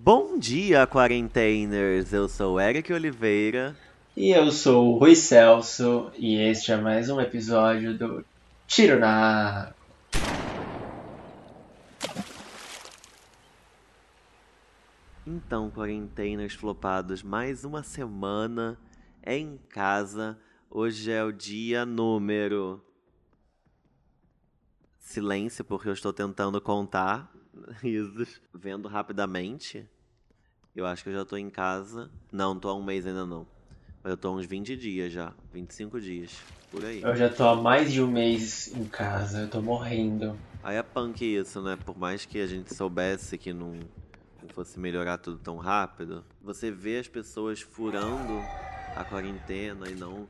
Bom dia, quarenteners! Eu sou Eric Oliveira. E eu sou o Rui Celso, e este é mais um episódio do Tiro na Então, quarenteners flopados, mais uma semana em casa. Hoje é o dia número. Silêncio, porque eu estou tentando contar. Risos. Vendo rapidamente. Eu acho que eu já estou em casa. Não, estou há um mês ainda não. Mas eu estou há uns 20 dias já. 25 dias. Por aí. Eu já estou há mais de um mês em casa. Eu estou morrendo. Aí é punk isso, né? Por mais que a gente soubesse que não fosse melhorar tudo tão rápido, você vê as pessoas furando a quarentena e não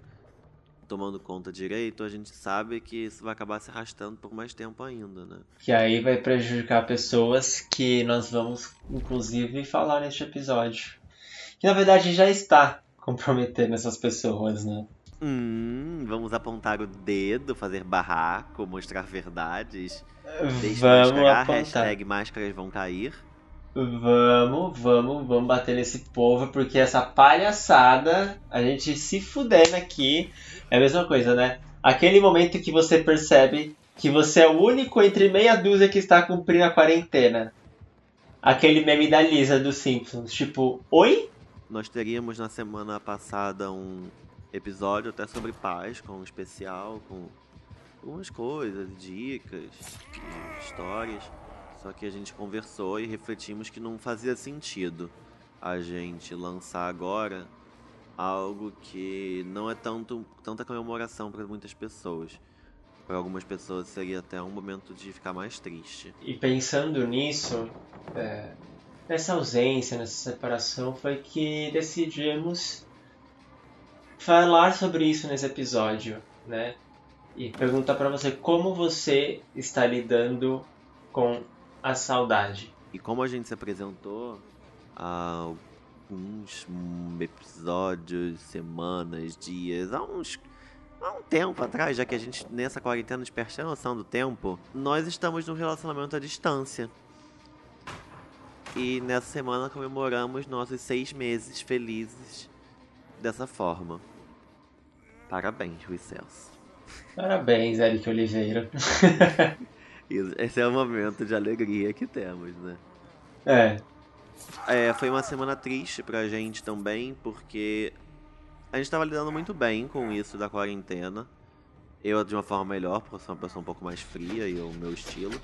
tomando conta direito, a gente sabe que isso vai acabar se arrastando por mais tempo ainda, né? Que aí vai prejudicar pessoas que nós vamos, inclusive, falar neste episódio. Que na verdade já está comprometendo essas pessoas, né? Hum, vamos apontar o dedo, fazer barraco, mostrar verdades. Vamos apontar. hashtag máscaras vão cair. Vamos, vamos, vamos bater nesse povo, porque essa palhaçada, a gente se fudendo aqui, é a mesma coisa, né? Aquele momento que você percebe que você é o único entre meia dúzia que está cumprindo a quarentena. Aquele meme da Lisa dos Simpsons, tipo, oi? Nós teríamos na semana passada um episódio até sobre paz, com um especial, com algumas coisas, dicas, histórias. Só que a gente conversou e refletimos que não fazia sentido a gente lançar agora algo que não é tanto tanta comemoração para muitas pessoas. Para algumas pessoas seria até um momento de ficar mais triste. E pensando nisso, é, nessa ausência, nessa separação, foi que decidimos falar sobre isso nesse episódio, né? E perguntar para você como você está lidando com a saudade. E como a gente se apresentou há alguns episódios, semanas, dias, há uns há um tempo atrás, já que a gente nessa quarentena perde a noção do tempo, nós estamos num relacionamento à distância. E nessa semana comemoramos nossos seis meses felizes dessa forma. Parabéns, Rui Celso. Parabéns, Eric Oliveira. Esse é o momento de alegria que temos, né? É. é. Foi uma semana triste pra gente também, porque a gente tava lidando muito bem com isso da quarentena. Eu de uma forma melhor, porque eu sou uma pessoa um pouco mais fria e o meu estilo.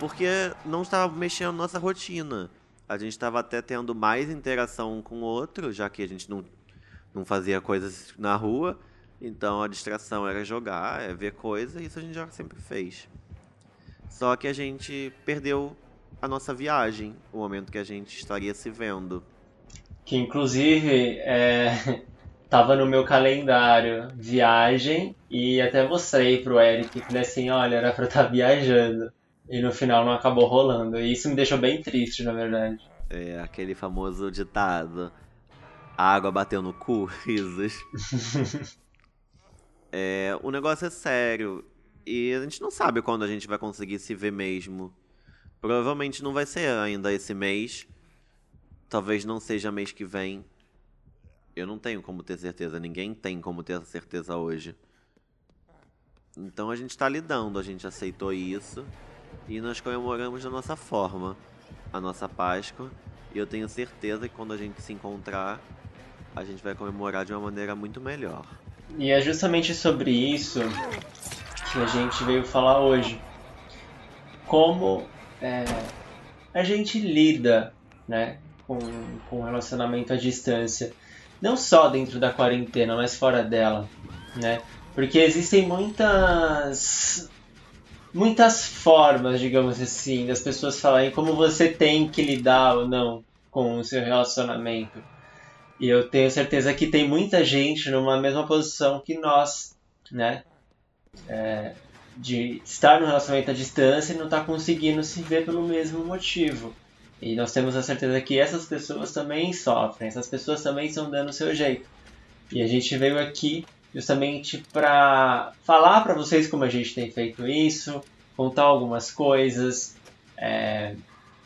Porque não estava mexendo na nossa rotina. A gente estava até tendo mais interação com o outro, já que a gente não, não fazia coisas na rua. Então a distração era jogar, é ver coisa, e isso a gente já sempre fez. Só que a gente perdeu a nossa viagem, o momento que a gente estaria se vendo. Que inclusive é, tava no meu calendário viagem e até mostrei pro Eric, falei assim, olha, era pra estar tá viajando. E no final não acabou rolando. E isso me deixou bem triste, na verdade. É, aquele famoso ditado. A água bateu no cu, risos. é, o negócio é sério. E a gente não sabe quando a gente vai conseguir se ver mesmo. Provavelmente não vai ser ainda esse mês. Talvez não seja mês que vem. Eu não tenho como ter certeza. Ninguém tem como ter certeza hoje. Então a gente está lidando, a gente aceitou isso. E nós comemoramos da nossa forma a nossa Páscoa. E eu tenho certeza que quando a gente se encontrar, a gente vai comemorar de uma maneira muito melhor. E é justamente sobre isso que a gente veio falar hoje. Como é, a gente lida né, com, com relacionamento à distância. Não só dentro da quarentena, mas fora dela. Né? Porque existem muitas muitas formas, digamos assim, das pessoas falarem como você tem que lidar ou não com o seu relacionamento. E eu tenho certeza que tem muita gente numa mesma posição que nós, né? É, de estar no relacionamento à distância e não estar tá conseguindo se ver pelo mesmo motivo. E nós temos a certeza que essas pessoas também sofrem, essas pessoas também estão dando o seu jeito. E a gente veio aqui justamente para falar para vocês como a gente tem feito isso, contar algumas coisas, é,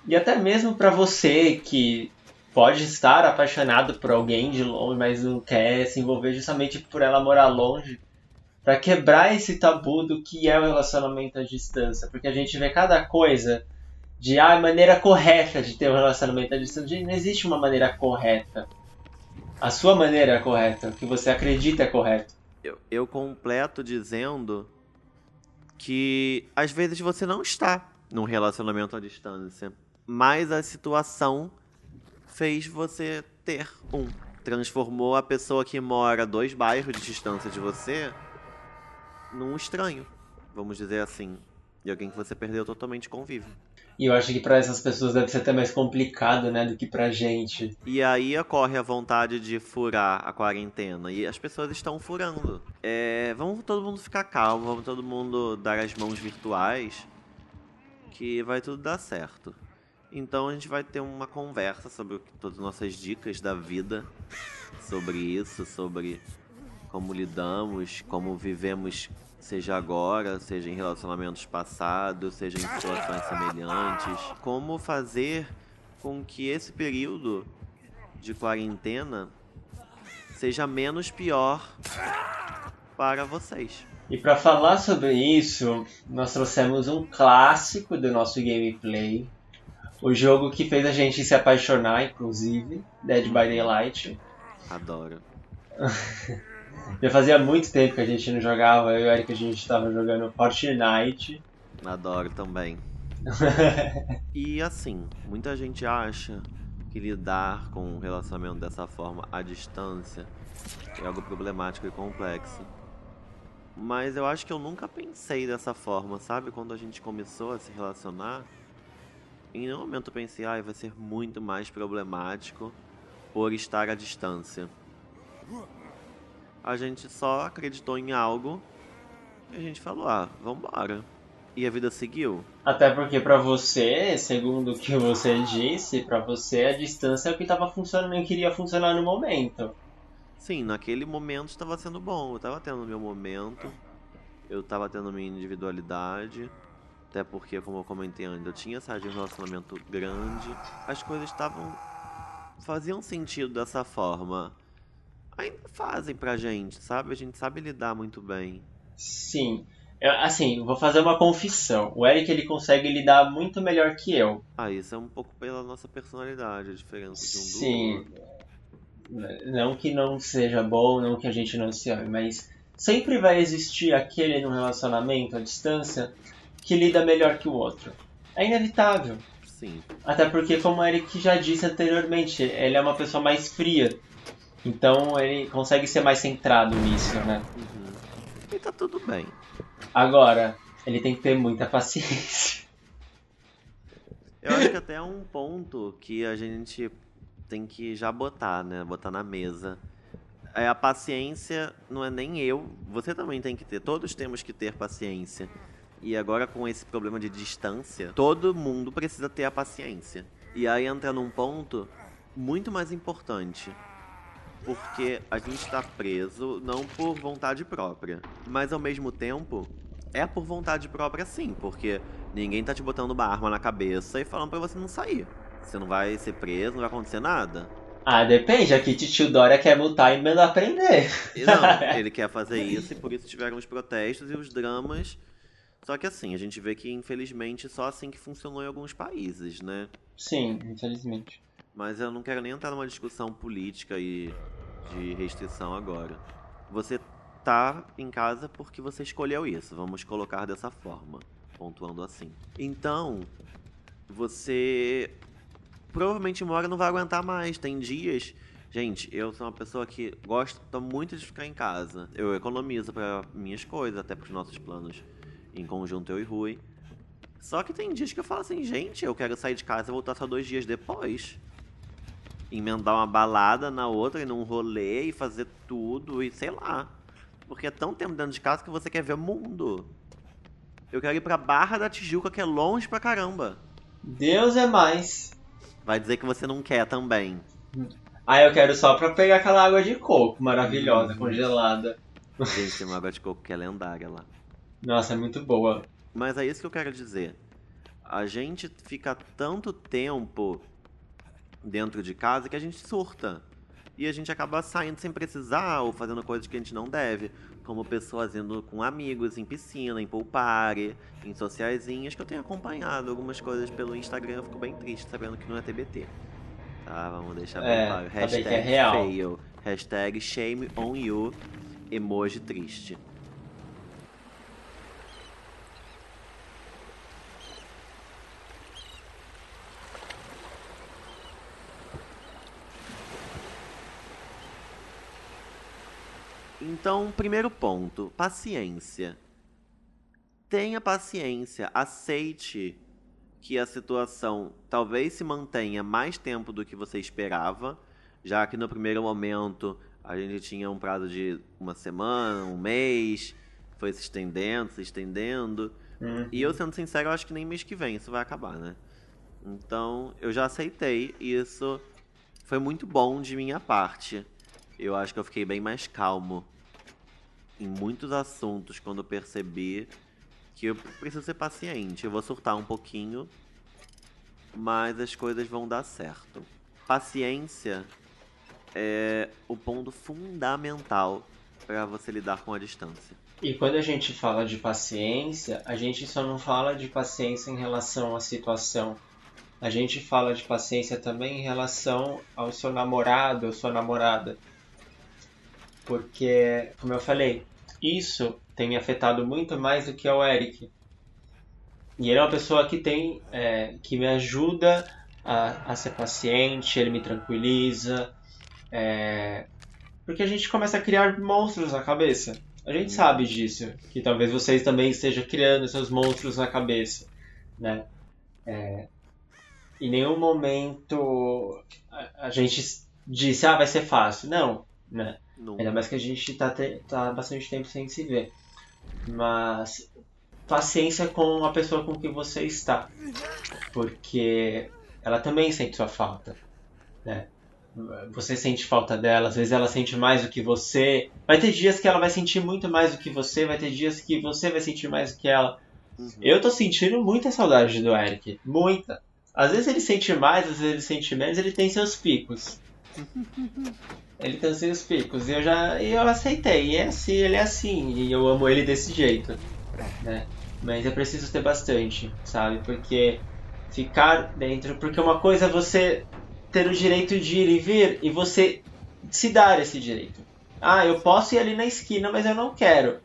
E até mesmo para você que pode estar apaixonado por alguém de longe, mas não quer se envolver justamente por ela morar longe, para quebrar esse tabu do que é o relacionamento à distância, porque a gente vê cada coisa de ah, maneira correta de ter um relacionamento à distância. Não existe uma maneira correta. A sua maneira é correta, o que você acredita é correto. Eu, eu completo dizendo que às vezes você não está num relacionamento à distância, mas a situação fez você ter um. Transformou a pessoa que mora dois bairros de distância de você num estranho, vamos dizer assim. E alguém que você perdeu totalmente convívio. E eu acho que para essas pessoas deve ser até mais complicado, né, do que pra gente. E aí ocorre a vontade de furar a quarentena. E as pessoas estão furando. É, vamos todo mundo ficar calmo, vamos todo mundo dar as mãos virtuais. Que vai tudo dar certo. Então a gente vai ter uma conversa sobre todas as nossas dicas da vida, sobre isso, sobre como lidamos, como vivemos, seja agora, seja em relacionamentos passados, seja em situações semelhantes, como fazer com que esse período de quarentena seja menos pior para vocês. E para falar sobre isso, nós trouxemos um clássico do nosso gameplay, o jogo que fez a gente se apaixonar, inclusive, Dead by Daylight. Adoro. Já fazia muito tempo que a gente não jogava, eu e o Eric a gente estava jogando Fortnite. Adoro também. e assim, muita gente acha que lidar com um relacionamento dessa forma à distância é algo problemático e complexo. Mas eu acho que eu nunca pensei dessa forma, sabe? Quando a gente começou a se relacionar, em nenhum momento eu pensei, ah, vai ser muito mais problemático por estar à distância. A gente só acreditou em algo e a gente falou, ah, vambora. E a vida seguiu. Até porque para você, segundo o que você disse, para você a distância é o que estava funcionando e queria funcionar no momento. Sim, naquele momento estava sendo bom. Eu estava tendo meu momento, eu estava tendo minha individualidade. Até porque, como eu comentei antes, eu tinha saído de um relacionamento grande. As coisas estavam. faziam sentido dessa forma. Ainda fazem pra gente, sabe? A gente sabe lidar muito bem. Sim. Eu, assim, vou fazer uma confissão. O Eric ele consegue lidar muito melhor que eu. Ah, isso é um pouco pela nossa personalidade, a diferença de um Sim. do outro. Não que não seja bom, não que a gente não se ame, mas sempre vai existir aquele no relacionamento à distância que lida melhor que o outro. É inevitável. Sim. Até porque, como o Eric já disse anteriormente, ele é uma pessoa mais fria. Então ele consegue ser mais centrado nisso, né? Uhum. E tá tudo bem. Agora, ele tem que ter muita paciência. Eu acho que até é um ponto que a gente tem que já botar, né? Botar na mesa. É, a paciência não é nem eu, você também tem que ter. Todos temos que ter paciência. E agora com esse problema de distância, todo mundo precisa ter a paciência. E aí entra num ponto muito mais importante. Porque a gente está preso não por vontade própria, mas ao mesmo tempo é por vontade própria sim, porque ninguém tá te botando uma arma na cabeça e falando para você não sair. Você não vai ser preso, não vai acontecer nada. Ah, depende. Aqui Titio Dória quer multar e mandar prender. Não, ele quer fazer isso e por isso tiveram os protestos e os dramas só que assim, a gente vê que infelizmente só assim que funcionou em alguns países, né? Sim, infelizmente. Mas eu não quero nem entrar numa discussão política e de restrição agora. Você tá em casa porque você escolheu isso, vamos colocar dessa forma, pontuando assim. Então, você provavelmente uma hora não vai aguentar mais. Tem dias. Gente, eu sou uma pessoa que gosta muito de ficar em casa. Eu economizo para minhas coisas, até para os nossos planos em conjunto eu e Rui. Só que tem dias que eu falo assim, gente, eu quero sair de casa e voltar só dois dias depois. Emendar uma balada na outra e num rolê e fazer tudo e sei lá. Porque é tão tempo dentro de casa que você quer ver o mundo. Eu quero ir pra Barra da Tijuca, que é longe pra caramba. Deus é mais. Vai dizer que você não quer também. Ah, eu quero só pra pegar aquela água de coco maravilhosa, hum. congelada. Gente, tem uma água de coco que é lendária lá. Nossa, é muito boa. Mas é isso que eu quero dizer. A gente fica tanto tempo dentro de casa que a gente surta. E a gente acaba saindo sem precisar ou fazendo coisas que a gente não deve. Como pessoas indo com amigos em piscina, em pool party, em sociaizinhas, que eu tenho acompanhado algumas coisas pelo Instagram. Eu fico bem triste sabendo que não é TBT. Tá, vamos deixar bem É, claro. bem Hashtag é real. fail. Hashtag shame on you. Emoji triste. Então, primeiro ponto, paciência. Tenha paciência, aceite que a situação talvez se mantenha mais tempo do que você esperava, já que no primeiro momento a gente tinha um prazo de uma semana, um mês, foi se estendendo, se estendendo. Hum. E eu, sendo sincero, eu acho que nem mês que vem isso vai acabar, né? Então, eu já aceitei isso foi muito bom de minha parte. Eu acho que eu fiquei bem mais calmo em muitos assuntos quando eu percebi que eu preciso ser paciente. Eu vou surtar um pouquinho, mas as coisas vão dar certo. Paciência é o ponto fundamental para você lidar com a distância. E quando a gente fala de paciência, a gente só não fala de paciência em relação à situação. A gente fala de paciência também em relação ao seu namorado ou sua namorada. Porque, como eu falei, isso tem me afetado muito mais do que ao Eric. E ele é uma pessoa que tem, é, que me ajuda a, a ser paciente, ele me tranquiliza. é, porque a gente começa a criar monstros na cabeça. A gente Hum. sabe disso, que talvez vocês também estejam criando seus monstros na cabeça, né? É, em nenhum momento a, a gente disse, ah, vai ser fácil. Não, né? Nunca. Ainda mais que a gente tá, te- tá bastante tempo sem se ver. Mas paciência com a pessoa com quem você está. Porque ela também sente sua falta. Né? Você sente falta dela, às vezes ela sente mais do que você. Vai ter dias que ela vai sentir muito mais do que você, vai ter dias que você vai sentir mais do que ela. Uhum. Eu tô sentindo muita saudade do Eric. Muita. Às vezes ele sente mais, às vezes ele sente menos, ele tem seus picos. Ele tem seus picos. E eu já eu aceitei. E é assim, ele é assim. E eu amo ele desse jeito. Né? Mas eu preciso ter bastante, sabe? Porque ficar dentro. Porque uma coisa é você ter o direito de ir e vir e você se dar esse direito. Ah, eu posso ir ali na esquina, mas eu não quero.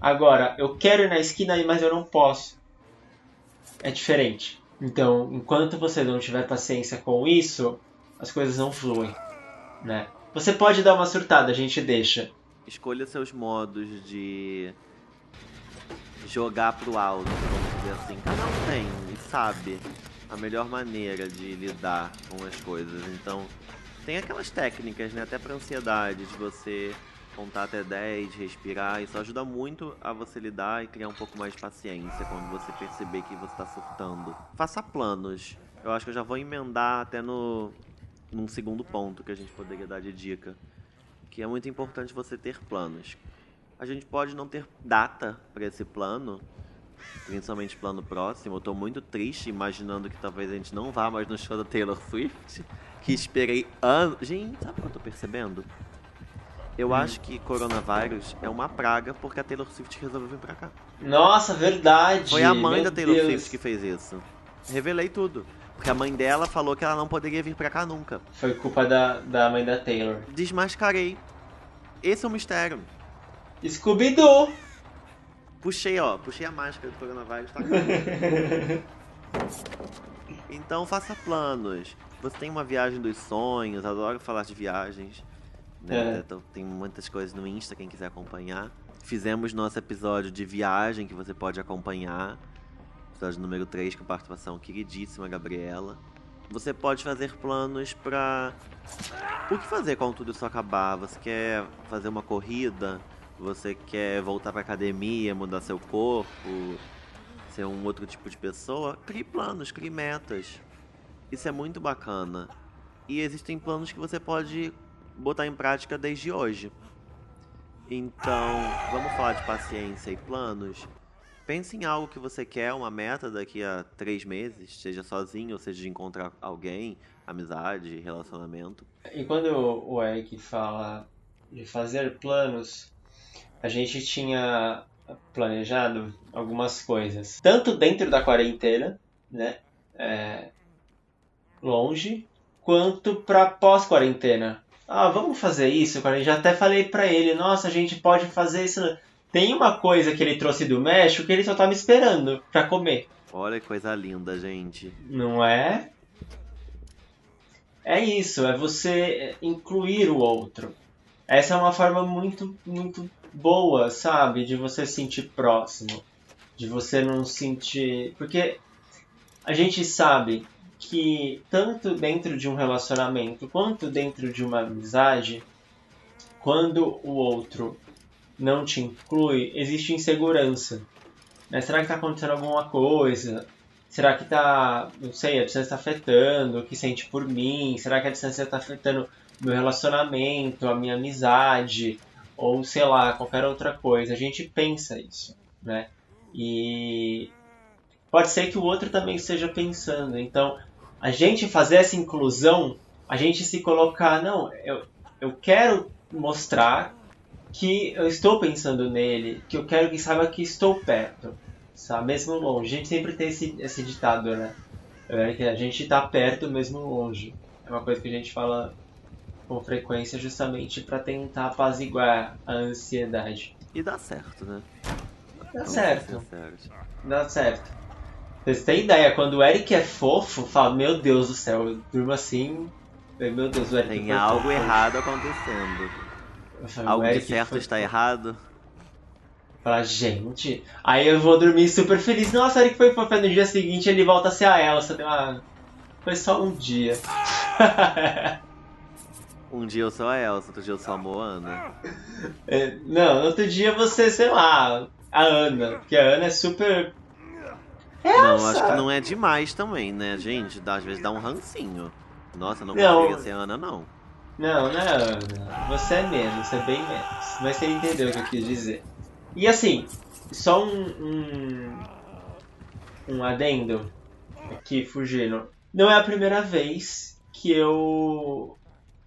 Agora, eu quero ir na esquina, mas eu não posso. É diferente. Então, enquanto você não tiver paciência com isso, as coisas não fluem, né? Você pode dar uma surtada, a gente deixa. Escolha seus modos de jogar pro alto, vamos dizer assim. Cada um tem e sabe a melhor maneira de lidar com as coisas. Então, tem aquelas técnicas, né? Até pra ansiedade, de você contar até 10, respirar. Isso ajuda muito a você lidar e criar um pouco mais de paciência quando você perceber que você tá surtando. Faça planos. Eu acho que eu já vou emendar até no num segundo ponto que a gente poderia dar de dica que é muito importante você ter planos. A gente pode não ter data para esse plano, principalmente plano próximo. Eu tô muito triste imaginando que talvez a gente não vá mais no show da Taylor Swift, que esperei anos. Gente, sabe o que eu tô percebendo? Eu acho que coronavírus é uma praga porque a Taylor Swift resolveu vir pra cá. Nossa, verdade! Foi a mãe Meu da Taylor Deus. Swift que fez isso. Revelei tudo. Porque a mãe dela falou que ela não poderia vir pra cá nunca. Foi culpa da, da mãe da Taylor. Desmascarei. Esse é o mistério. Scooby-Doo! Puxei, ó, puxei a máscara do coronavírus, tá? então faça planos. Você tem uma viagem dos sonhos, adoro falar de viagens. Né? É. Então, tem muitas coisas no Insta, quem quiser acompanhar. Fizemos nosso episódio de viagem que você pode acompanhar. Episódio número 3, com participação queridíssima Gabriela. Você pode fazer planos pra. O que fazer quando tudo isso acabar? Você quer fazer uma corrida? Você quer voltar pra academia, mudar seu corpo, ser um outro tipo de pessoa? Crie planos, crie metas. Isso é muito bacana. E existem planos que você pode botar em prática desde hoje. Então, vamos falar de paciência e planos. Pense em algo que você quer, uma meta daqui a três meses, seja sozinho, ou seja de encontrar alguém, amizade, relacionamento. E quando o Eric fala de fazer planos, a gente tinha planejado algumas coisas, tanto dentro da quarentena, né, é, longe, quanto para pós-quarentena. Ah, vamos fazer isso. Eu já até falei para ele, nossa, a gente pode fazer isso. Tem uma coisa que ele trouxe do México que ele só tá me esperando para comer. Olha que coisa linda, gente. Não é? É isso, é você incluir o outro. Essa é uma forma muito, muito boa, sabe? De você se sentir próximo. De você não sentir. Porque a gente sabe que tanto dentro de um relacionamento quanto dentro de uma amizade, quando o outro não te inclui, existe insegurança. Né? Será que está acontecendo alguma coisa? Será que está, não sei, a distância está afetando o que sente por mim? Será que a distância está afetando meu relacionamento, a minha amizade? Ou sei lá, qualquer outra coisa. A gente pensa isso, né? E pode ser que o outro também esteja pensando. Então, a gente fazer essa inclusão, a gente se colocar, não, eu, eu quero mostrar que eu estou pensando nele, que eu quero que saiba que estou perto, sabe? Mesmo longe. A gente sempre tem esse, esse ditado, né? É que a gente está perto mesmo longe. É uma coisa que a gente fala com frequência justamente para tentar apaziguar a ansiedade. E dá certo, né? Dá certo. Dá certo. Vocês têm ideia, quando o Eric é fofo, fala, meu Deus do céu, eu durmo assim. Meu Deus, o Eric Tem algo errado acontecendo. Falo, algo de certo está errado. Fala, gente. Aí eu vou dormir super feliz. Nossa, o Eric foi fofo. No dia seguinte ele volta a ser a Elsa. Ah, foi só um dia. Um dia eu sou a Elsa, outro dia eu sou a Moana. É, não, outro dia você, sei lá, a Ana. Porque a Ana é super não, acho que não é demais também, né, gente? Às vezes dá um rancinho. Nossa, não, não. conseguiria ser Ana, não. Não, não Ana. Você é menos, você é bem menos. Mas você entendeu o que eu quis dizer. E assim, só um, um, um adendo aqui, fugindo. Não é a primeira vez que eu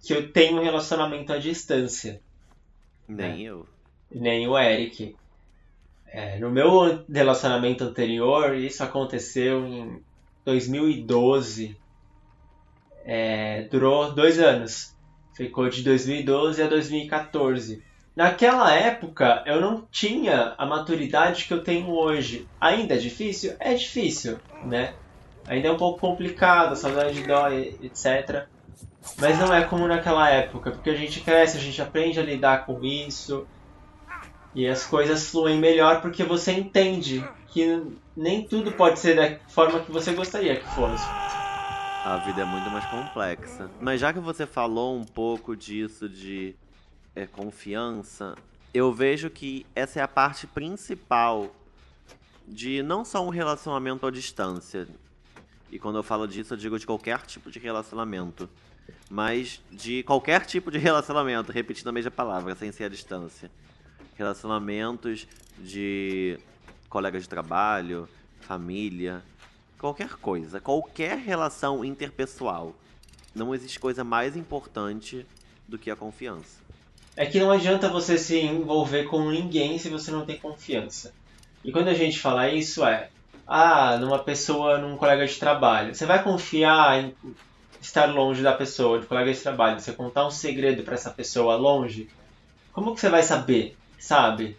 que eu tenho um relacionamento à distância. Nem né? eu. Nem o Eric. É, no meu relacionamento anterior, isso aconteceu em 2012. É, durou dois anos. Ficou de 2012 a 2014. Naquela época, eu não tinha a maturidade que eu tenho hoje. Ainda é difícil? É difícil, né? Ainda é um pouco complicado, a saudade dói, etc. Mas não é como naquela época, porque a gente cresce, a gente aprende a lidar com isso, e as coisas fluem melhor porque você entende que nem tudo pode ser da forma que você gostaria que fosse. A vida é muito mais complexa. Mas já que você falou um pouco disso de é, confiança, eu vejo que essa é a parte principal de não só um relacionamento à distância. E quando eu falo disso, eu digo de qualquer tipo de relacionamento. Mas de qualquer tipo de relacionamento, repetindo a mesma palavra, sem ser a distância relacionamentos de colegas de trabalho, família, qualquer coisa, qualquer relação interpessoal. Não existe coisa mais importante do que a confiança. É que não adianta você se envolver com ninguém se você não tem confiança. E quando a gente fala isso é, ah, numa pessoa, num colega de trabalho, você vai confiar em estar longe da pessoa, de colega de trabalho, você contar um segredo para essa pessoa longe? Como que você vai saber? sabe?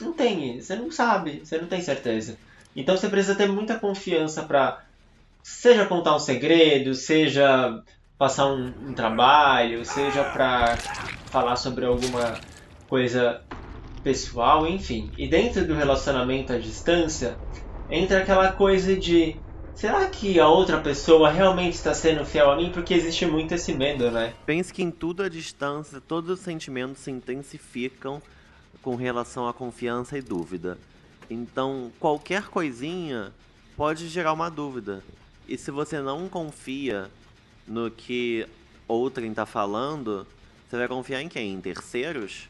Não tem, você não sabe, você não tem certeza. Então você precisa ter muita confiança para seja contar um segredo, seja passar um, um trabalho, seja para falar sobre alguma coisa pessoal, enfim. E dentro do relacionamento à distância, entra aquela coisa de será que a outra pessoa realmente está sendo fiel a mim? Porque existe muito esse medo, né? Pense que em tudo à distância, todos os sentimentos se intensificam com relação à confiança e dúvida. Então, qualquer coisinha pode gerar uma dúvida. E se você não confia no que outrem está falando, você vai confiar em quem? Em terceiros?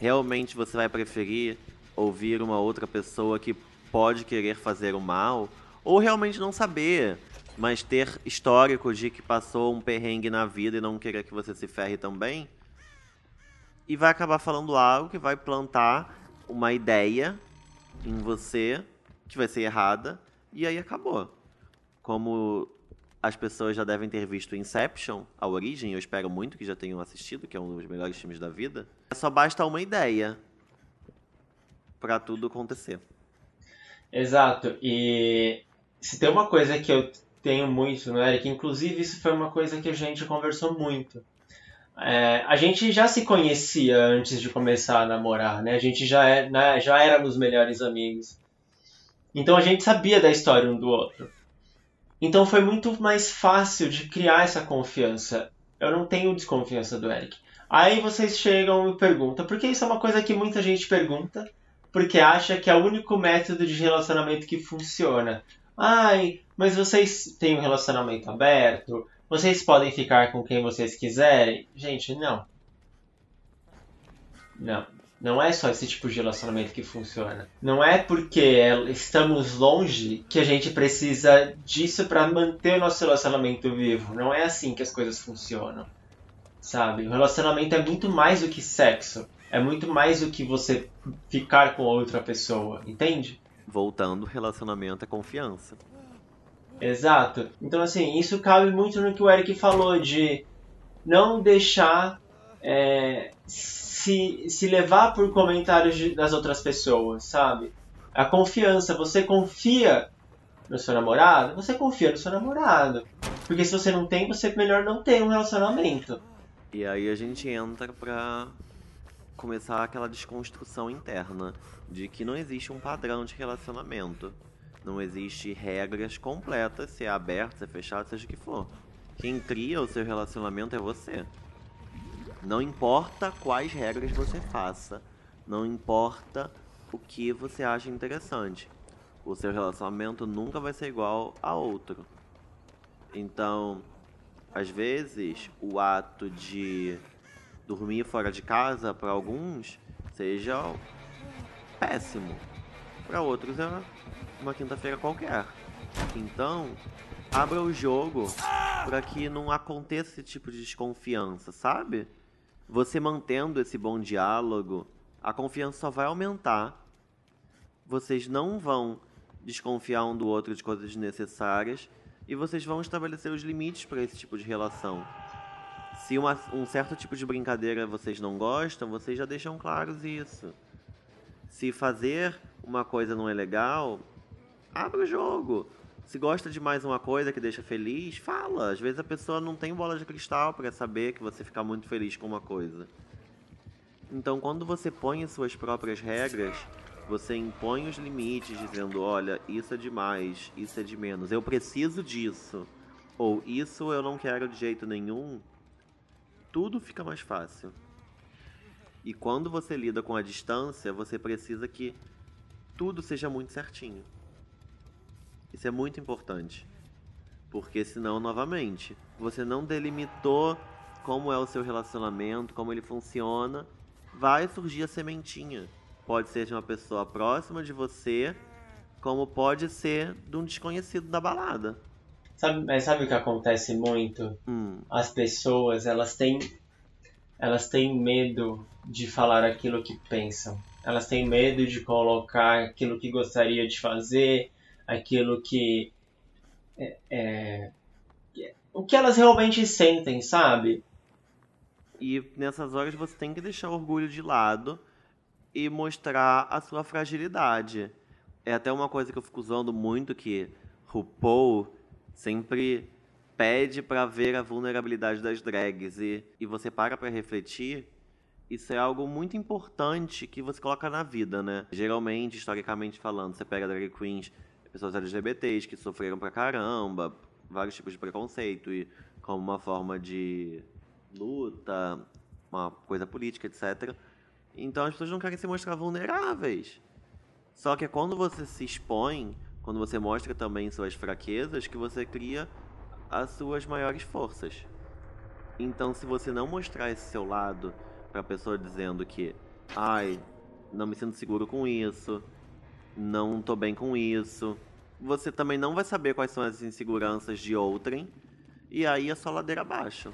Realmente você vai preferir ouvir uma outra pessoa que pode querer fazer o mal, ou realmente não saber, mas ter histórico de que passou um perrengue na vida e não querer que você se ferre também, e vai acabar falando algo que vai plantar uma ideia em você que vai ser errada, e aí acabou. Como as pessoas já devem ter visto Inception, a origem, eu espero muito que já tenham assistido, que é um dos melhores filmes da vida. Só basta uma ideia para tudo acontecer. Exato. E se tem uma coisa que eu tenho muito no Eric, inclusive isso foi uma coisa que a gente conversou muito. É, a gente já se conhecia antes de começar a namorar, né? A gente já, é, né, já éramos melhores amigos. Então a gente sabia da história um do outro. Então foi muito mais fácil de criar essa confiança. Eu não tenho desconfiança do Eric. Aí vocês chegam e perguntam, porque isso é uma coisa que muita gente pergunta, porque acha que é o único método de relacionamento que funciona. Ai, mas vocês têm um relacionamento aberto? Vocês podem ficar com quem vocês quiserem? Gente, não. Não. Não é só esse tipo de relacionamento que funciona. Não é porque estamos longe que a gente precisa disso para manter o nosso relacionamento vivo. Não é assim que as coisas funcionam. Sabe? O relacionamento é muito mais do que sexo. É muito mais do que você ficar com outra pessoa, entende? Voltando, relacionamento é confiança. Exato. Então, assim, isso cabe muito no que o Eric falou de não deixar é, se, se levar por comentários de, das outras pessoas, sabe? A confiança, você confia no seu namorado, você confia no seu namorado. Porque se você não tem, você melhor não ter um relacionamento. E aí a gente entra pra começar aquela desconstrução interna de que não existe um padrão de relacionamento. Não existe regras completas, se é aberto, se é fechado, seja o que for. Quem cria o seu relacionamento é você. Não importa quais regras você faça, não importa o que você acha interessante. O seu relacionamento nunca vai ser igual a outro. Então, às vezes, o ato de dormir fora de casa para alguns seja péssimo. Para outros é uma quinta-feira qualquer. Então, abra o jogo para que não aconteça esse tipo de desconfiança, sabe? Você mantendo esse bom diálogo, a confiança só vai aumentar. Vocês não vão desconfiar um do outro de coisas desnecessárias e vocês vão estabelecer os limites para esse tipo de relação. Se uma, um certo tipo de brincadeira vocês não gostam, vocês já deixam claros isso. Se fazer uma coisa não é legal, abre o jogo. Se gosta de mais uma coisa que deixa feliz, fala. Às vezes a pessoa não tem bola de cristal para saber que você fica muito feliz com uma coisa. Então, quando você põe as suas próprias regras, você impõe os limites dizendo: olha, isso é demais, isso é de menos, eu preciso disso, ou isso eu não quero de jeito nenhum tudo fica mais fácil. E quando você lida com a distância, você precisa que tudo seja muito certinho. Isso é muito importante. Porque senão, novamente, você não delimitou como é o seu relacionamento, como ele funciona, vai surgir a sementinha. Pode ser de uma pessoa próxima de você, como pode ser de um desconhecido da balada. Sabe, mas sabe o que acontece muito? Hum. As pessoas, elas têm elas têm medo de falar aquilo que pensam. Elas têm medo de colocar aquilo que gostaria de fazer, aquilo que é, é, o que elas realmente sentem, sabe? E nessas horas você tem que deixar o orgulho de lado e mostrar a sua fragilidade. É até uma coisa que eu fico usando muito que RuPaul sempre pede para ver a vulnerabilidade das drags e, e você para para refletir, isso é algo muito importante que você coloca na vida, né? Geralmente, historicamente falando, você pega drag queens, pessoas LGBTs que sofreram pra caramba, vários tipos de preconceito e como uma forma de luta, uma coisa política, etc. Então as pessoas não querem se mostrar vulneráveis. Só que é quando você se expõe quando você mostra também suas fraquezas, que você cria as suas maiores forças. Então, se você não mostrar esse seu lado para a pessoa dizendo que, ai, não me sinto seguro com isso, não tô bem com isso. Você também não vai saber quais são as inseguranças de outrem, e aí é só ladeira abaixo.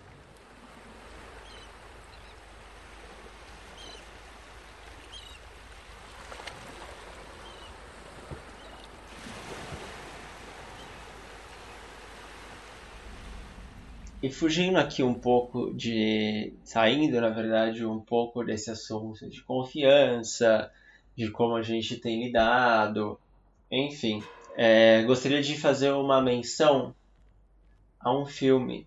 E fugindo aqui um pouco de. saindo, na verdade, um pouco desse assunto de confiança, de como a gente tem lidado, enfim, é, gostaria de fazer uma menção a um filme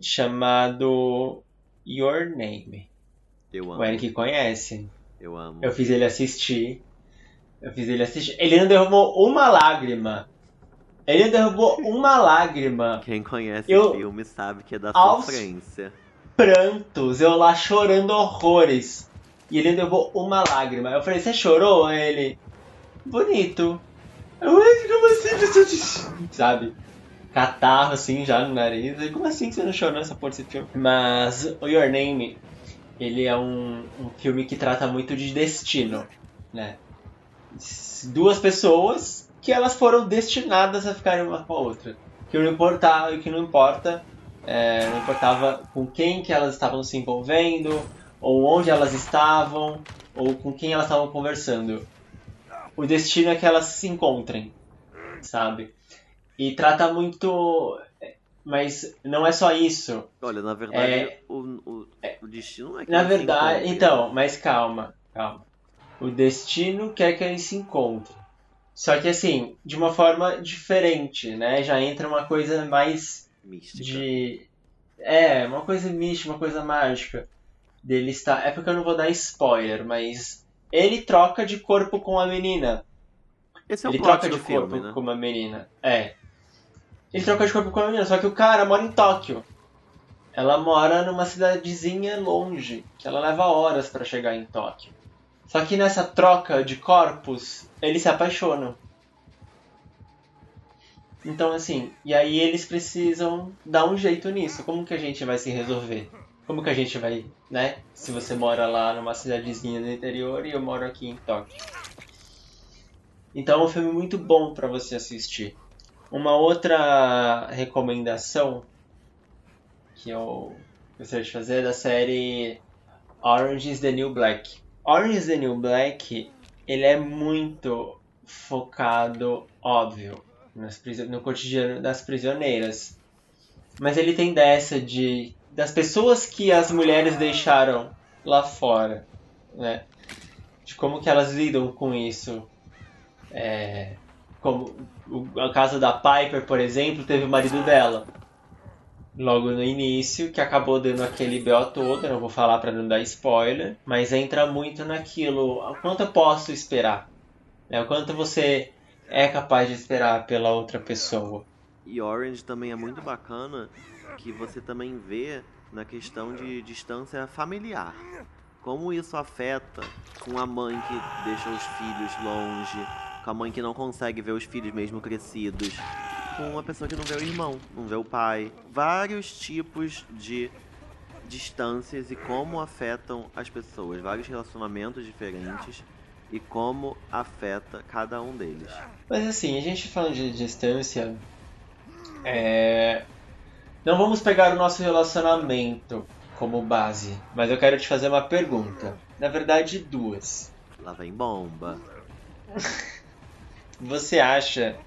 chamado Your Name. Eu amo. O Eric conhece. Eu amo. Eu fiz ele assistir. Eu fiz ele assistir. Ele não derrubou uma lágrima. Ele derrubou uma lágrima. Quem conhece Eu- o filme sabe que é da sofrência. Prantos, eu lá chorando horrores. E ele derrubou uma lágrima. Eu falei, você chorou? Ele. Bonito. Eu falei, como assim? Sabe? Catarro assim já no nariz. Eu, Como assim que você não chorou nessa porra desse filme? Mas o Your Name, ele é um, um filme que trata muito de destino, né? Duas pessoas que elas foram destinadas a ficarem uma com a outra. Que não importa, que não importa, é, não importava com quem que elas estavam se envolvendo, ou onde elas estavam, ou com quem elas estavam conversando. O destino é que elas se encontrem, sabe? E trata muito. Mas não é só isso. Olha, na verdade, É- o, o, o destino é que Na verdade, então, mas calma, calma. O destino quer que eles se encontrem. Só que assim, de uma forma diferente, né? Já entra uma coisa mais Mística. de. É, uma coisa mística, uma coisa mágica. Dele estar. É porque eu não vou dar spoiler, mas ele troca de corpo com a menina. Esse é o ele troca de filme, corpo né? com uma menina. É. Ele troca de corpo com a menina, só que o cara mora em Tóquio. Ela mora numa cidadezinha longe, que ela leva horas pra chegar em Tóquio. Só que nessa troca de corpos, eles se apaixonam. Então assim, e aí eles precisam dar um jeito nisso. Como que a gente vai se resolver? Como que a gente vai, né? Se você mora lá numa cidadezinha no interior e eu moro aqui em Tóquio. Então é um filme muito bom para você assistir. Uma outra recomendação que eu gostaria de fazer é da série Orange is the New Black. Orange is the New Black, ele é muito focado, óbvio, nas no cotidiano das prisioneiras. Mas ele tem dessa de das pessoas que as mulheres deixaram lá fora, né? De como que elas lidam com isso. É, como o, o caso da Piper, por exemplo, teve o marido dela. Logo no início, que acabou dando aquele BO todo, não vou falar pra não dar spoiler, mas entra muito naquilo, o quanto eu posso esperar, né? o quanto você é capaz de esperar pela outra pessoa. E Orange também é muito bacana que você também vê na questão de distância familiar. Como isso afeta com a mãe que deixa os filhos longe, com a mãe que não consegue ver os filhos mesmo crescidos, com uma pessoa que não vê o irmão, não vê o pai. Vários tipos de distâncias e como afetam as pessoas, vários relacionamentos diferentes e como afeta cada um deles. Mas assim, a gente falando de distância, é... não vamos pegar o nosso relacionamento como base, mas eu quero te fazer uma pergunta. Na verdade, duas. Lá vem bomba. Você acha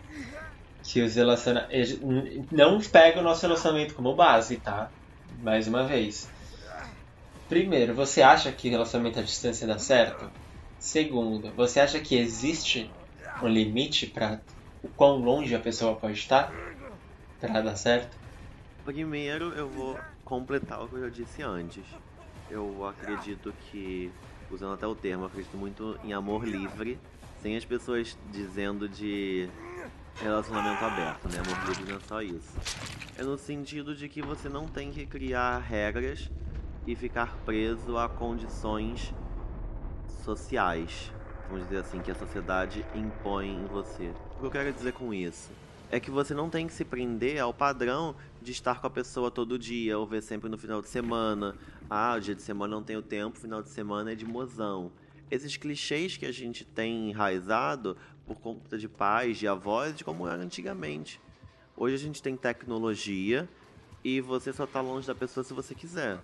que os relacionamentos. Não pega o nosso relacionamento como base, tá? Mais uma vez. Primeiro, você acha que relacionamento à distância dá certo? Segundo, você acha que existe um limite para o quão longe a pessoa pode estar para dar certo? Primeiro eu vou completar o que eu disse antes. Eu acredito que, usando até o termo, acredito muito em amor livre, sem as pessoas dizendo de relacionamento aberto, né? Amor não é só isso. É no sentido de que você não tem que criar regras e ficar preso a condições sociais, vamos dizer assim, que a sociedade impõe em você. O que eu quero dizer com isso? É que você não tem que se prender ao padrão de estar com a pessoa todo dia, ou ver sempre no final de semana. Ah, dia de semana não tenho tempo, final de semana é de mozão. esses clichês que a gente tem enraizado por conta de pais, de avós, de como era antigamente. Hoje a gente tem tecnologia e você só está longe da pessoa se você quiser.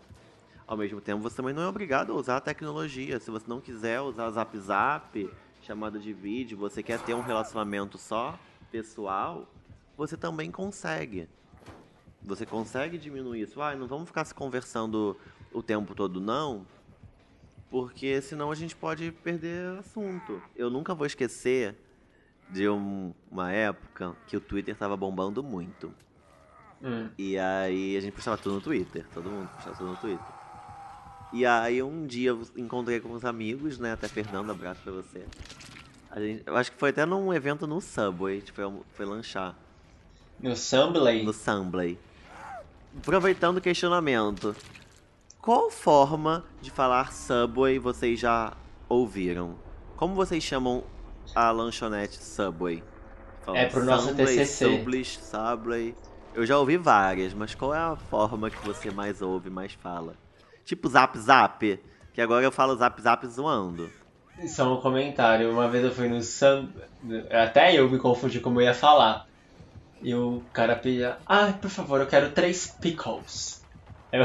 Ao mesmo tempo, você também não é obrigado a usar a tecnologia. Se você não quiser usar Zap Zap, chamada de vídeo, você quer ter um relacionamento só pessoal, você também consegue. Você consegue diminuir isso. Ah, não vamos ficar se conversando o tempo todo, não, porque senão a gente pode perder assunto. Eu nunca vou esquecer de um, uma época que o Twitter estava bombando muito. Hum. E aí a gente postava tudo no Twitter, todo mundo postava tudo no Twitter. E aí um dia eu encontrei com uns amigos, né? Até Fernando, abraço pra você. A gente, eu acho que foi até num evento no Subway, a gente foi, foi lanchar. No Subway? No Subway. Aproveitando o questionamento. Qual forma de falar Subway vocês já ouviram? Como vocês chamam a lanchonete Subway? é pro nosso Subway, TCC. Subway, Subway. Eu já ouvi várias, mas qual é a forma que você mais ouve, mais fala? Tipo Zap Zap, que agora eu falo Zap Zap zoando. Só um comentário. Uma vez eu fui no Sub. Até eu me confundi como eu ia falar. E o cara pedia. Ah, por favor, eu quero três pickles. Eu...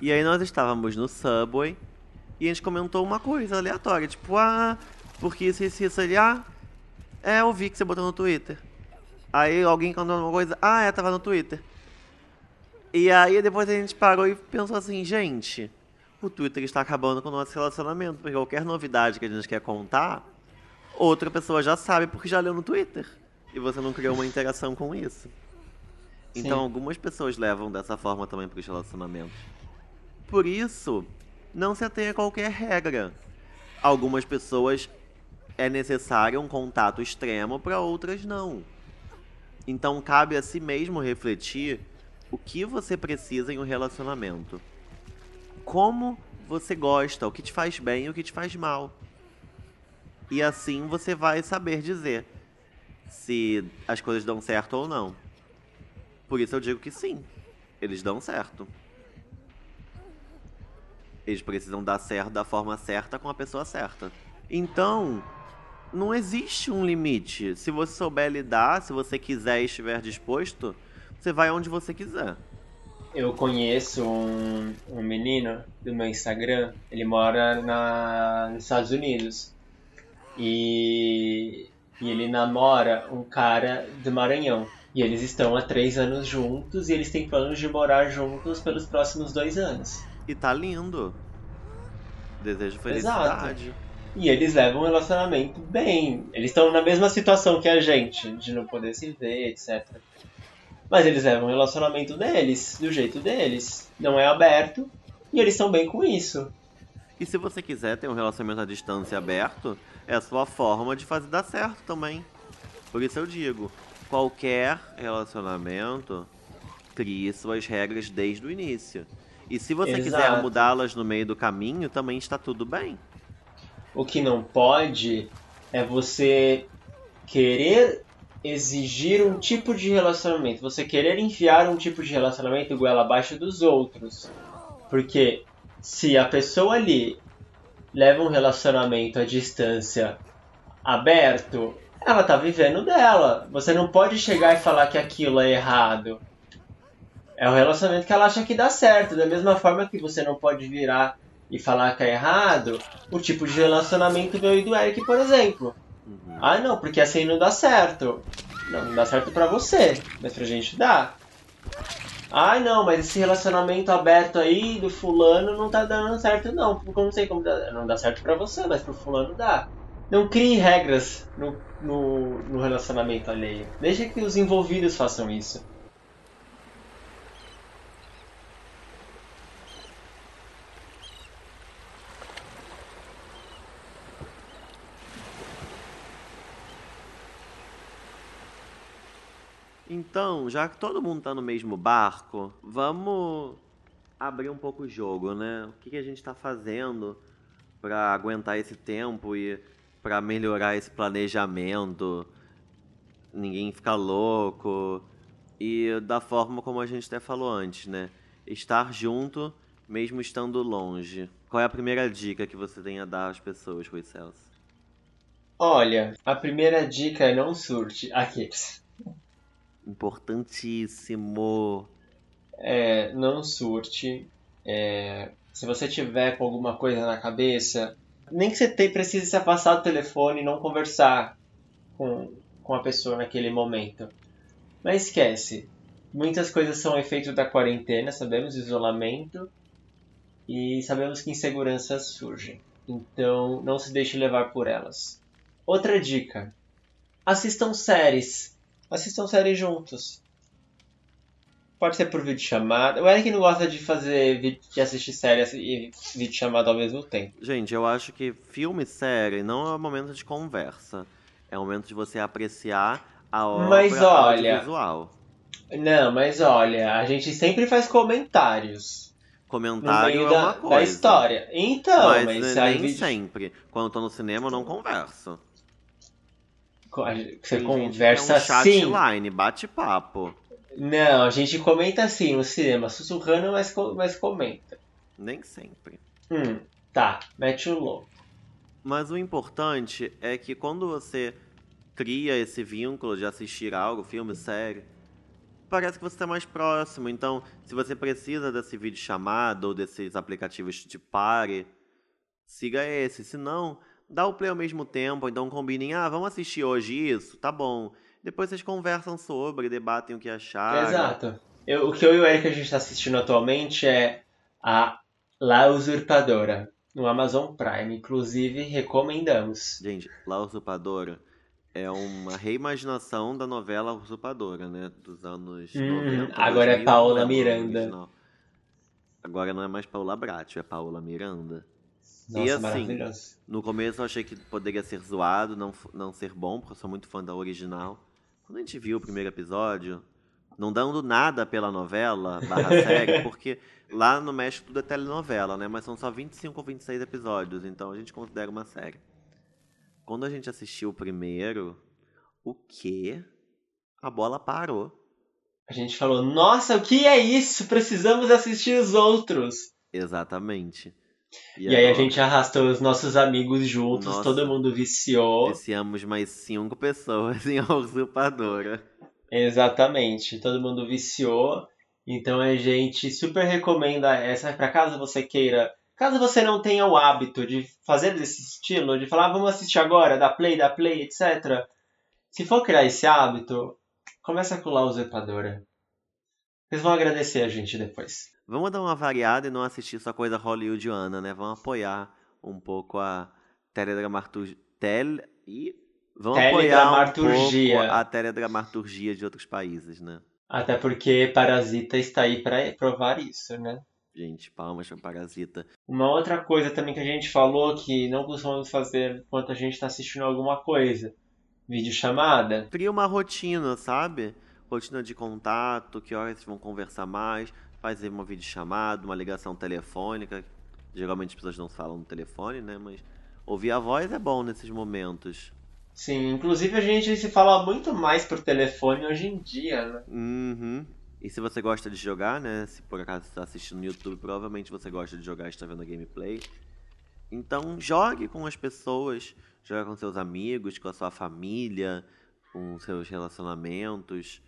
E aí nós estávamos no Subway e a gente comentou uma coisa aleatória, tipo, ah, porque isso, ali, ah, é, eu vi que você botou no Twitter. Aí alguém contou uma coisa, ah, é, tava no Twitter. E aí depois a gente parou e pensou assim, gente, o Twitter está acabando com o nosso relacionamento, porque qualquer novidade que a gente quer contar, outra pessoa já sabe porque já leu no Twitter. E você não criou uma interação com isso. Então Sim. algumas pessoas levam dessa forma também para os relacionamentos. Por isso, não se atenha a qualquer regra. Algumas pessoas é necessário um contato extremo, para outras não. Então cabe a si mesmo refletir o que você precisa em um relacionamento. Como você gosta, o que te faz bem e o que te faz mal. E assim você vai saber dizer se as coisas dão certo ou não. Por isso eu digo que sim, eles dão certo. Eles precisam dar certo da forma certa com a pessoa certa. Então, não existe um limite. Se você souber lidar, se você quiser e estiver disposto, você vai onde você quiser. Eu conheço um, um menino do meu Instagram, ele mora na, nos Estados Unidos. E, e ele namora um cara do Maranhão. E eles estão há três anos juntos e eles têm planos de morar juntos pelos próximos dois anos. E tá lindo. Desejo felicidade. E eles levam um relacionamento bem. Eles estão na mesma situação que a gente, de não poder se ver, etc. Mas eles levam o relacionamento deles, do jeito deles. Não é aberto. E eles estão bem com isso. E se você quiser ter um relacionamento à distância aberto, é a sua forma de fazer dar certo também. Por isso eu digo, qualquer relacionamento crie suas regras desde o início. E se você quiser Exato. mudá-las no meio do caminho, também está tudo bem. O que não pode é você querer exigir um tipo de relacionamento, você querer enfiar um tipo de relacionamento goela abaixo dos outros. Porque se a pessoa ali leva um relacionamento à distância aberto, ela tá vivendo dela. Você não pode chegar e falar que aquilo é errado. É o relacionamento que ela acha que dá certo. Da mesma forma que você não pode virar e falar que é errado o tipo de relacionamento meu e do Eric, por exemplo. Uhum. Ah, não, porque assim não dá certo. Não, não dá certo pra você, mas pra gente dá. Ah, não, mas esse relacionamento aberto aí do fulano não tá dando certo, não. Porque eu não sei como dá. Não dá certo pra você, mas pro fulano dá. Não crie regras no, no, no relacionamento alheio. Deixa que os envolvidos façam isso. Então, já que todo mundo tá no mesmo barco, vamos abrir um pouco o jogo, né? O que, que a gente tá fazendo pra aguentar esse tempo e pra melhorar esse planejamento, ninguém ficar louco e da forma como a gente até falou antes, né? Estar junto mesmo estando longe. Qual é a primeira dica que você tem a dar às pessoas, Rui Celso? Olha, a primeira dica é não surte. Aqueles. Importantíssimo. É, não surte. É, se você tiver com alguma coisa na cabeça, nem que você te, precise se afastar do telefone e não conversar com, com a pessoa naquele momento. Mas esquece. Muitas coisas são efeito da quarentena, sabemos, isolamento. E sabemos que inseguranças surgem. Então não se deixe levar por elas. Outra dica: assistam séries. Assistam séries juntos. Pode ser por vídeo chamada. O Eric não gosta de fazer de assistir série e vídeo chamada ao mesmo tempo. Gente, eu acho que filme e série não é um momento de conversa. É um momento de você apreciar a obra Mas olha, visual. Não, mas olha, a gente sempre faz comentários. Comentário é da, uma coisa. Da história. Então, mas, mas nem vídeo... sempre. Quando eu tô no cinema, eu não converso. Você Tem conversa gente que é um assim. chatline, bate-papo. Não, a gente comenta assim no cinema, sussurrando, mas, mas comenta. Nem sempre. Hum, tá, mete o louco. Mas o importante é que quando você cria esse vínculo de assistir algo, filme, série, parece que você está mais próximo. Então, se você precisa desse vídeo chamado ou desses aplicativos de pare, siga esse. Se não, dá o play ao mesmo tempo. Então combinem, ah, vamos assistir hoje isso? Tá bom. Depois vocês conversam sobre, debatem o que acharam. Exato. Eu, o que eu e o Eric a gente está assistindo atualmente é a La Usurpadora, no Amazon Prime. Inclusive, recomendamos. Gente, La Usurpadora é uma reimaginação da novela Usurpadora, né? Dos anos Hum, 90. agora é 2000, Paola não lembro o Miranda. original. Agora não é mais Paola Bracho, é Paola Miranda. Nossa, E assim. No começo eu achei que poderia ser zoado, não, não ser bom, porque eu sou muito fã da original. Quando a gente viu o primeiro episódio, não dando nada pela novela, barra série, porque lá no México tudo é telenovela, né? Mas são só 25 ou 26 episódios, então a gente considera uma série. Quando a gente assistiu o primeiro, o quê? A bola parou. A gente falou, nossa, o que é isso? Precisamos assistir os outros. Exatamente. E, aí a gente arrastou os nossos amigos juntos, Nossa. todo mundo viciou. Viciamos mais cinco pessoas em A Usurpadora. Exatamente, todo mundo viciou. Então a gente super recomenda essa para caso você queira, caso você não tenha o hábito de fazer desse estilo, de falar, "Ah, vamos assistir agora, dá play, dá play, etc. Se for criar esse hábito, começa com La Usurpadora. Vocês vão agradecer a gente depois. Vamos dar uma variada e não assistir só coisa hollywoodiana, né? Vamos apoiar um pouco a teledramaturgia. Tele... E vamos apoiar um pouco Teledramaturgia. a teledramaturgia de outros países, né? Até porque Parasita está aí para provar isso, né? Gente, palmas pra Parasita. Uma outra coisa também que a gente falou que não costumamos fazer enquanto a gente está assistindo alguma coisa. Videochamada. Cria uma rotina, sabe? Rotina de contato, que horas vocês vão conversar mais, fazer uma videochamada, uma ligação telefônica. Geralmente as pessoas não falam no telefone, né? Mas ouvir a voz é bom nesses momentos. Sim, inclusive a gente se fala muito mais por telefone hoje em dia, né? Uhum. E se você gosta de jogar, né? Se por acaso está assistindo no YouTube, provavelmente você gosta de jogar e está vendo gameplay. Então jogue com as pessoas, jogue com seus amigos, com a sua família, com seus relacionamentos.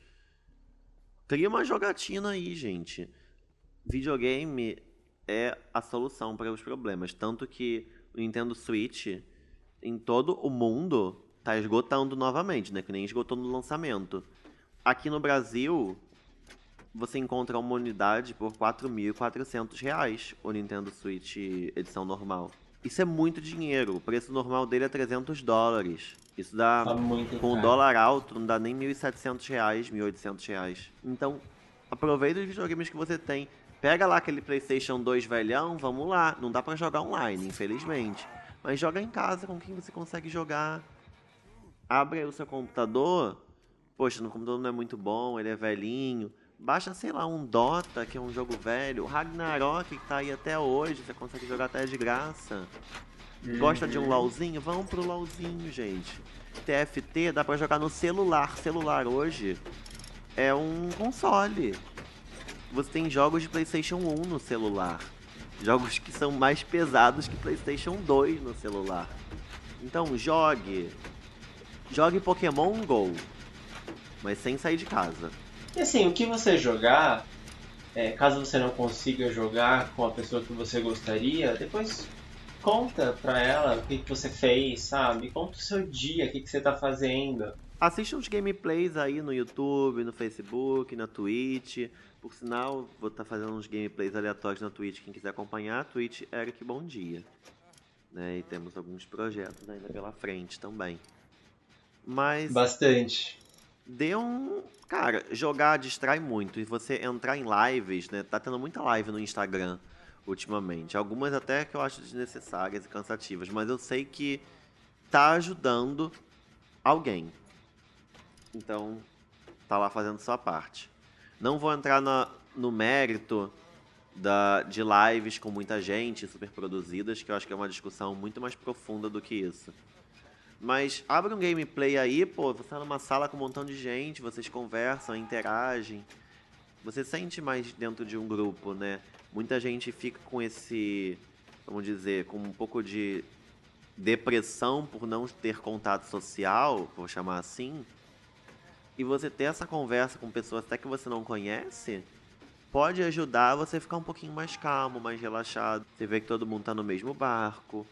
Cria uma jogatina aí, gente. Videogame é a solução para os problemas. Tanto que o Nintendo Switch, em todo o mundo, tá esgotando novamente, né? Que nem esgotou no lançamento. Aqui no Brasil, você encontra uma unidade por 4.400 reais, o Nintendo Switch edição normal. Isso é muito dinheiro. O preço normal dele é 300 dólares. Isso dá, Tá com o caro. dólar alto, não dá nem 1.700 reais, 1.800 reais. Então, aproveita os videogames que você tem. Pega lá aquele PlayStation 2 velhão, vamos lá. Não dá pra jogar online, infelizmente. Mas joga em casa com quem você consegue jogar. Abre aí o seu computador. Poxa, no computador não é muito bom, ele é velhinho. Baixa, sei lá, um Dota, que é um jogo velho. O Ragnarok, que tá aí até hoje, você consegue jogar até de graça. Gosta de um LOLzinho? Vamos pro LOLzinho, gente. TFT dá pra jogar no celular. Celular hoje é um console. Você tem jogos de PlayStation 1 no celular. Jogos que são mais pesados que PlayStation 2 no celular. Então jogue. Jogue Pokémon Go. Mas sem sair de casa. E assim, o que você jogar, é, caso você não consiga jogar com a pessoa que você gostaria, depois conta pra ela o que, que você fez, sabe? Conta o seu dia, o que, que você tá fazendo. Assista uns gameplays aí no YouTube, no Facebook, na Twitch. Por sinal, vou estar tá fazendo uns gameplays aleatórios na Twitch. Quem quiser acompanhar, Twitch Eric Bom Dia. Né? E temos alguns projetos ainda pela frente também. Mas. Bastante. Dê um. Cara, jogar distrai muito. E você entrar em lives, né? Tá tendo muita live no Instagram ultimamente. Algumas até que eu acho desnecessárias e cansativas, mas eu sei que tá ajudando alguém. Então, tá lá fazendo sua parte. Não vou entrar na, no mérito da, de lives com muita gente, super produzidas, que eu acho que é uma discussão muito mais profunda do que isso. Mas abre um gameplay aí, pô, você tá numa sala com um montão de gente, vocês conversam, interagem. Você sente mais dentro de um grupo, né? Muita gente fica com esse, vamos dizer, com um pouco de depressão por não ter contato social, vou chamar assim. E você ter essa conversa com pessoas até que você não conhece, pode ajudar você a ficar um pouquinho mais calmo, mais relaxado. Você vê que todo mundo tá no mesmo barco,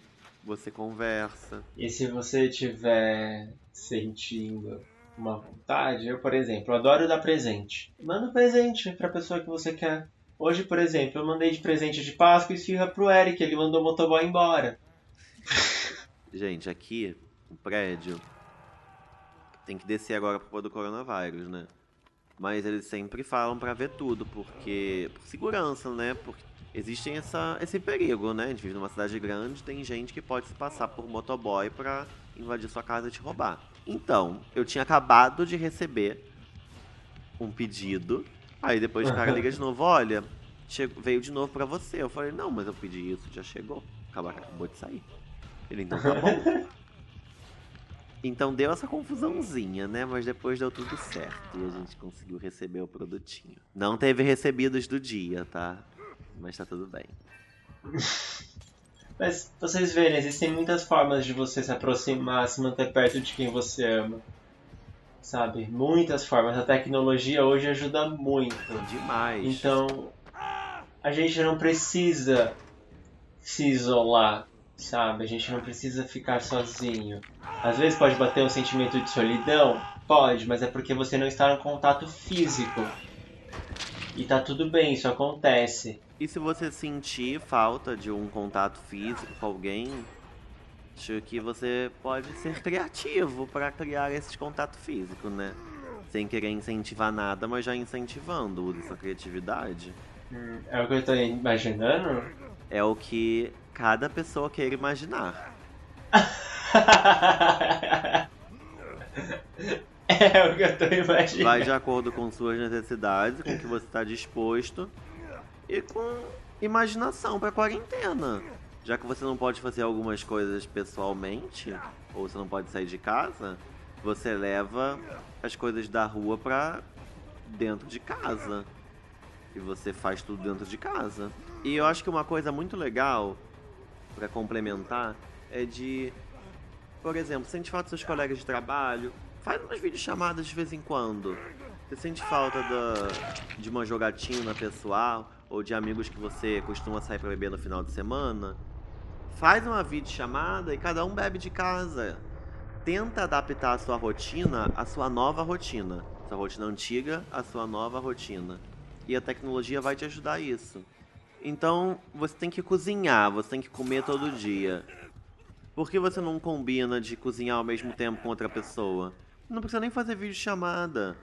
você conversa. E se você tiver sentindo uma vontade, eu, por exemplo, adoro dar presente. Manda um presente pra pessoa que você quer. Hoje, por exemplo, eu mandei de presente de Páscoa e esfirra pro Eric, ele mandou o motoboy embora. Gente, aqui, o prédio, tem que descer agora por causa do coronavírus, né? Mas eles sempre falam para ver tudo, porque. Por segurança, né? Porque existe essa, esse perigo, né? A gente vive numa cidade grande, tem gente que pode se passar por motoboy pra invadir sua casa e te roubar. Então, eu tinha acabado de receber um pedido Aí depois o cara liga de novo, olha, chegou, veio de novo pra você. Eu falei, não, mas eu pedi isso, já chegou. Acabou de sair. Ele, então tá bom. Então deu essa confusãozinha, né? Mas depois deu tudo certo e a gente conseguiu receber o produtinho. Não teve recebidos do dia, tá? Mas tá tudo bem. Mas vocês verem, existem muitas formas de você se aproximar, se manter perto de quem você ama sabe? Muitas formas. A tecnologia hoje ajuda muito. Demais. Então, a gente não precisa se isolar, sabe? A gente não precisa ficar sozinho. Às vezes pode bater um sentimento de solidão, pode, mas é porque você não está no contato físico. E tá tudo bem, isso acontece. E se você sentir falta de um contato físico com alguém, Acho que você pode ser criativo para criar esse contato físico, né? Sem querer incentivar nada, mas já incentivando. Use sua criatividade. Hum, é o que eu estou imaginando? É o que cada pessoa quer imaginar. é o que eu estou imaginando. Vai de acordo com suas necessidades, com o que você está disposto e com imaginação para quarentena já que você não pode fazer algumas coisas pessoalmente, ou você não pode sair de casa, você leva as coisas da rua pra dentro de casa. E você faz tudo dentro de casa. E eu acho que uma coisa muito legal para complementar é de, por exemplo, sente falta dos seus colegas de trabalho, faz umas videochamadas de vez em quando. Você sente falta da, de uma jogatina pessoal ou de amigos que você costuma sair para beber no final de semana? Faz uma videochamada e cada um bebe de casa. Tenta adaptar a sua rotina à sua nova rotina. Sua rotina antiga à sua nova rotina. E a tecnologia vai te ajudar a isso. Então, você tem que cozinhar, você tem que comer todo dia. Por que você não combina de cozinhar ao mesmo tempo com outra pessoa? Não precisa nem fazer videochamada.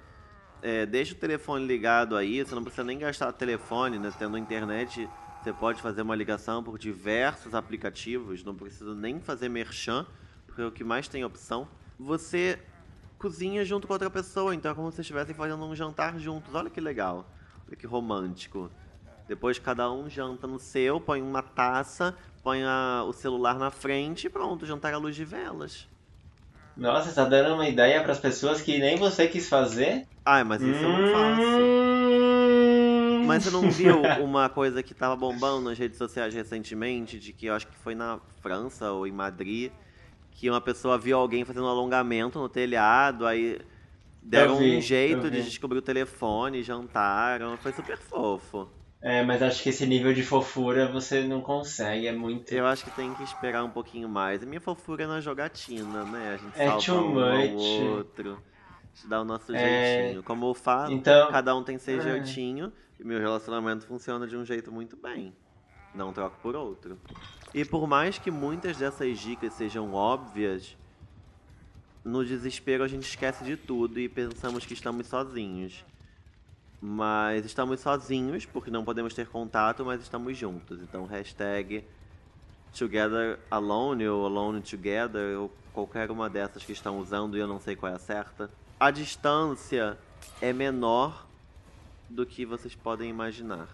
É, deixa o telefone ligado aí, você não precisa nem gastar telefone, né? Tendo internet você pode fazer uma ligação por diversos aplicativos, não precisa nem fazer merchan, porque é o que mais tem opção. Você cozinha junto com outra pessoa, então é como se estivessem fazendo um jantar juntos. Olha que legal, olha que romântico. Depois cada um janta no seu, põe uma taça, põe a, o celular na frente e pronto, jantar à luz de velas. Nossa, você tá dando uma ideia para as pessoas que nem você quis fazer? Ai, mas isso hum... eu não faço. Mas você não viu uma coisa que tava bombando nas redes sociais recentemente, de que eu acho que foi na França ou em Madrid, que uma pessoa viu alguém fazendo um alongamento no telhado, aí deram vi, um jeito de descobrir o telefone, jantaram, foi super fofo. É, mas acho que esse nível de fofura você não consegue, é muito. Eu acho que tem que esperar um pouquinho mais. A minha fofura é na jogatina, né? A gente É salva too um ao much. outro. A gente dá o nosso É. jeitinho. Como eu falo, Então- cada um tem seu É. jeitinho e meu relacionamento funciona de um jeito muito bem. Não troco por outro. E por mais que muitas dessas dicas sejam óbvias, no desespero a gente esquece de tudo e pensamos que estamos sozinhos. Mas estamos sozinhos porque não podemos ter contato, mas estamos juntos. Então, hashtag Together Alone ou Alone Together, ou qualquer uma dessas que estão usando e eu não sei qual é a certa. A distância é menor do que vocês podem imaginar.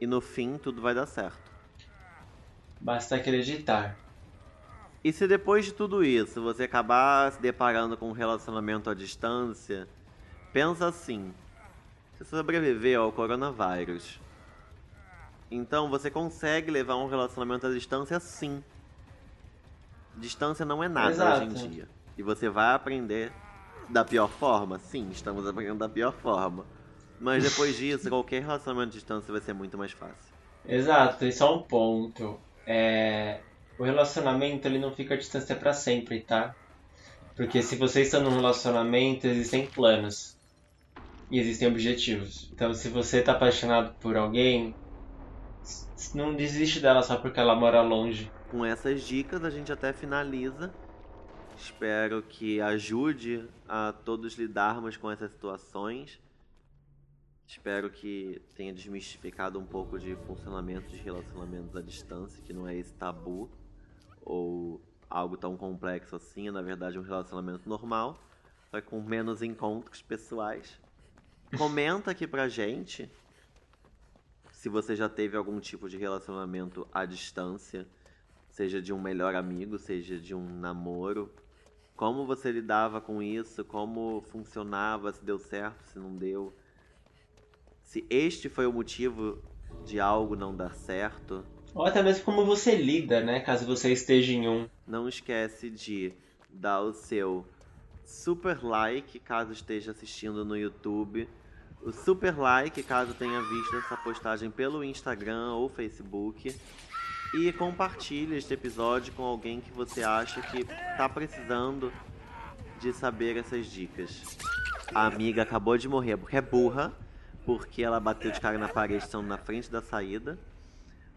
E no fim, tudo vai dar certo. Basta acreditar. E se depois de tudo isso você acabar se deparando com um relacionamento à distância, pensa assim: você sobreviveu ao coronavírus. Então você consegue levar um relacionamento à distância sim. Distância não é nada Exato. hoje em dia. E você vai aprender da pior forma? Sim, estamos aprendendo da pior forma. Mas depois disso, qualquer relacionamento à distância vai ser muito mais fácil. Exato, e só um ponto. É... O relacionamento ele não fica à distância pra sempre, tá? Porque se vocês estão num relacionamento, existem planos. E existem objetivos. Então se você tá apaixonado por alguém, não desiste dela só porque ela mora longe. Com essas dicas a gente até finaliza. Espero que ajude a todos lidarmos com essas situações. Espero que tenha desmistificado um pouco de funcionamento de relacionamentos à distância, que não é esse tabu ou algo tão complexo assim, é na verdade um relacionamento normal, só com menos encontros pessoais. Comenta aqui pra gente se você já teve algum tipo de relacionamento à distância, seja de um melhor amigo, seja de um namoro. Como você lidava com isso? Como funcionava? Se deu certo? Se não deu? Se este foi o motivo de algo não dar certo? Ou até mesmo como você lida, né? Caso você esteja em um. Não esquece de dar o seu super like caso esteja assistindo no YouTube, o super like caso tenha visto essa postagem pelo Instagram ou Facebook e compartilhe este episódio com alguém que você acha que está precisando de saber essas dicas. A amiga acabou de morrer porque é burra, porque ela bateu de cara na parede estando na frente da saída.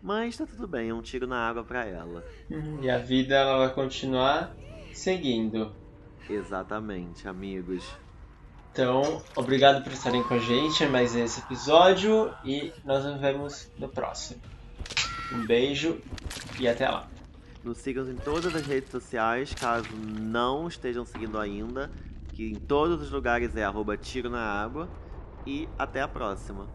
Mas tá tudo bem, é um tiro na água pra ela. E a vida ela vai continuar seguindo. Exatamente, amigos. Então, obrigado por estarem com a gente em mais esse episódio e nós nos vemos no próximo. Um beijo e até lá. Nos sigam em todas as redes sociais, caso não estejam seguindo ainda, que em todos os lugares é arroba tiro na água. E até a próxima.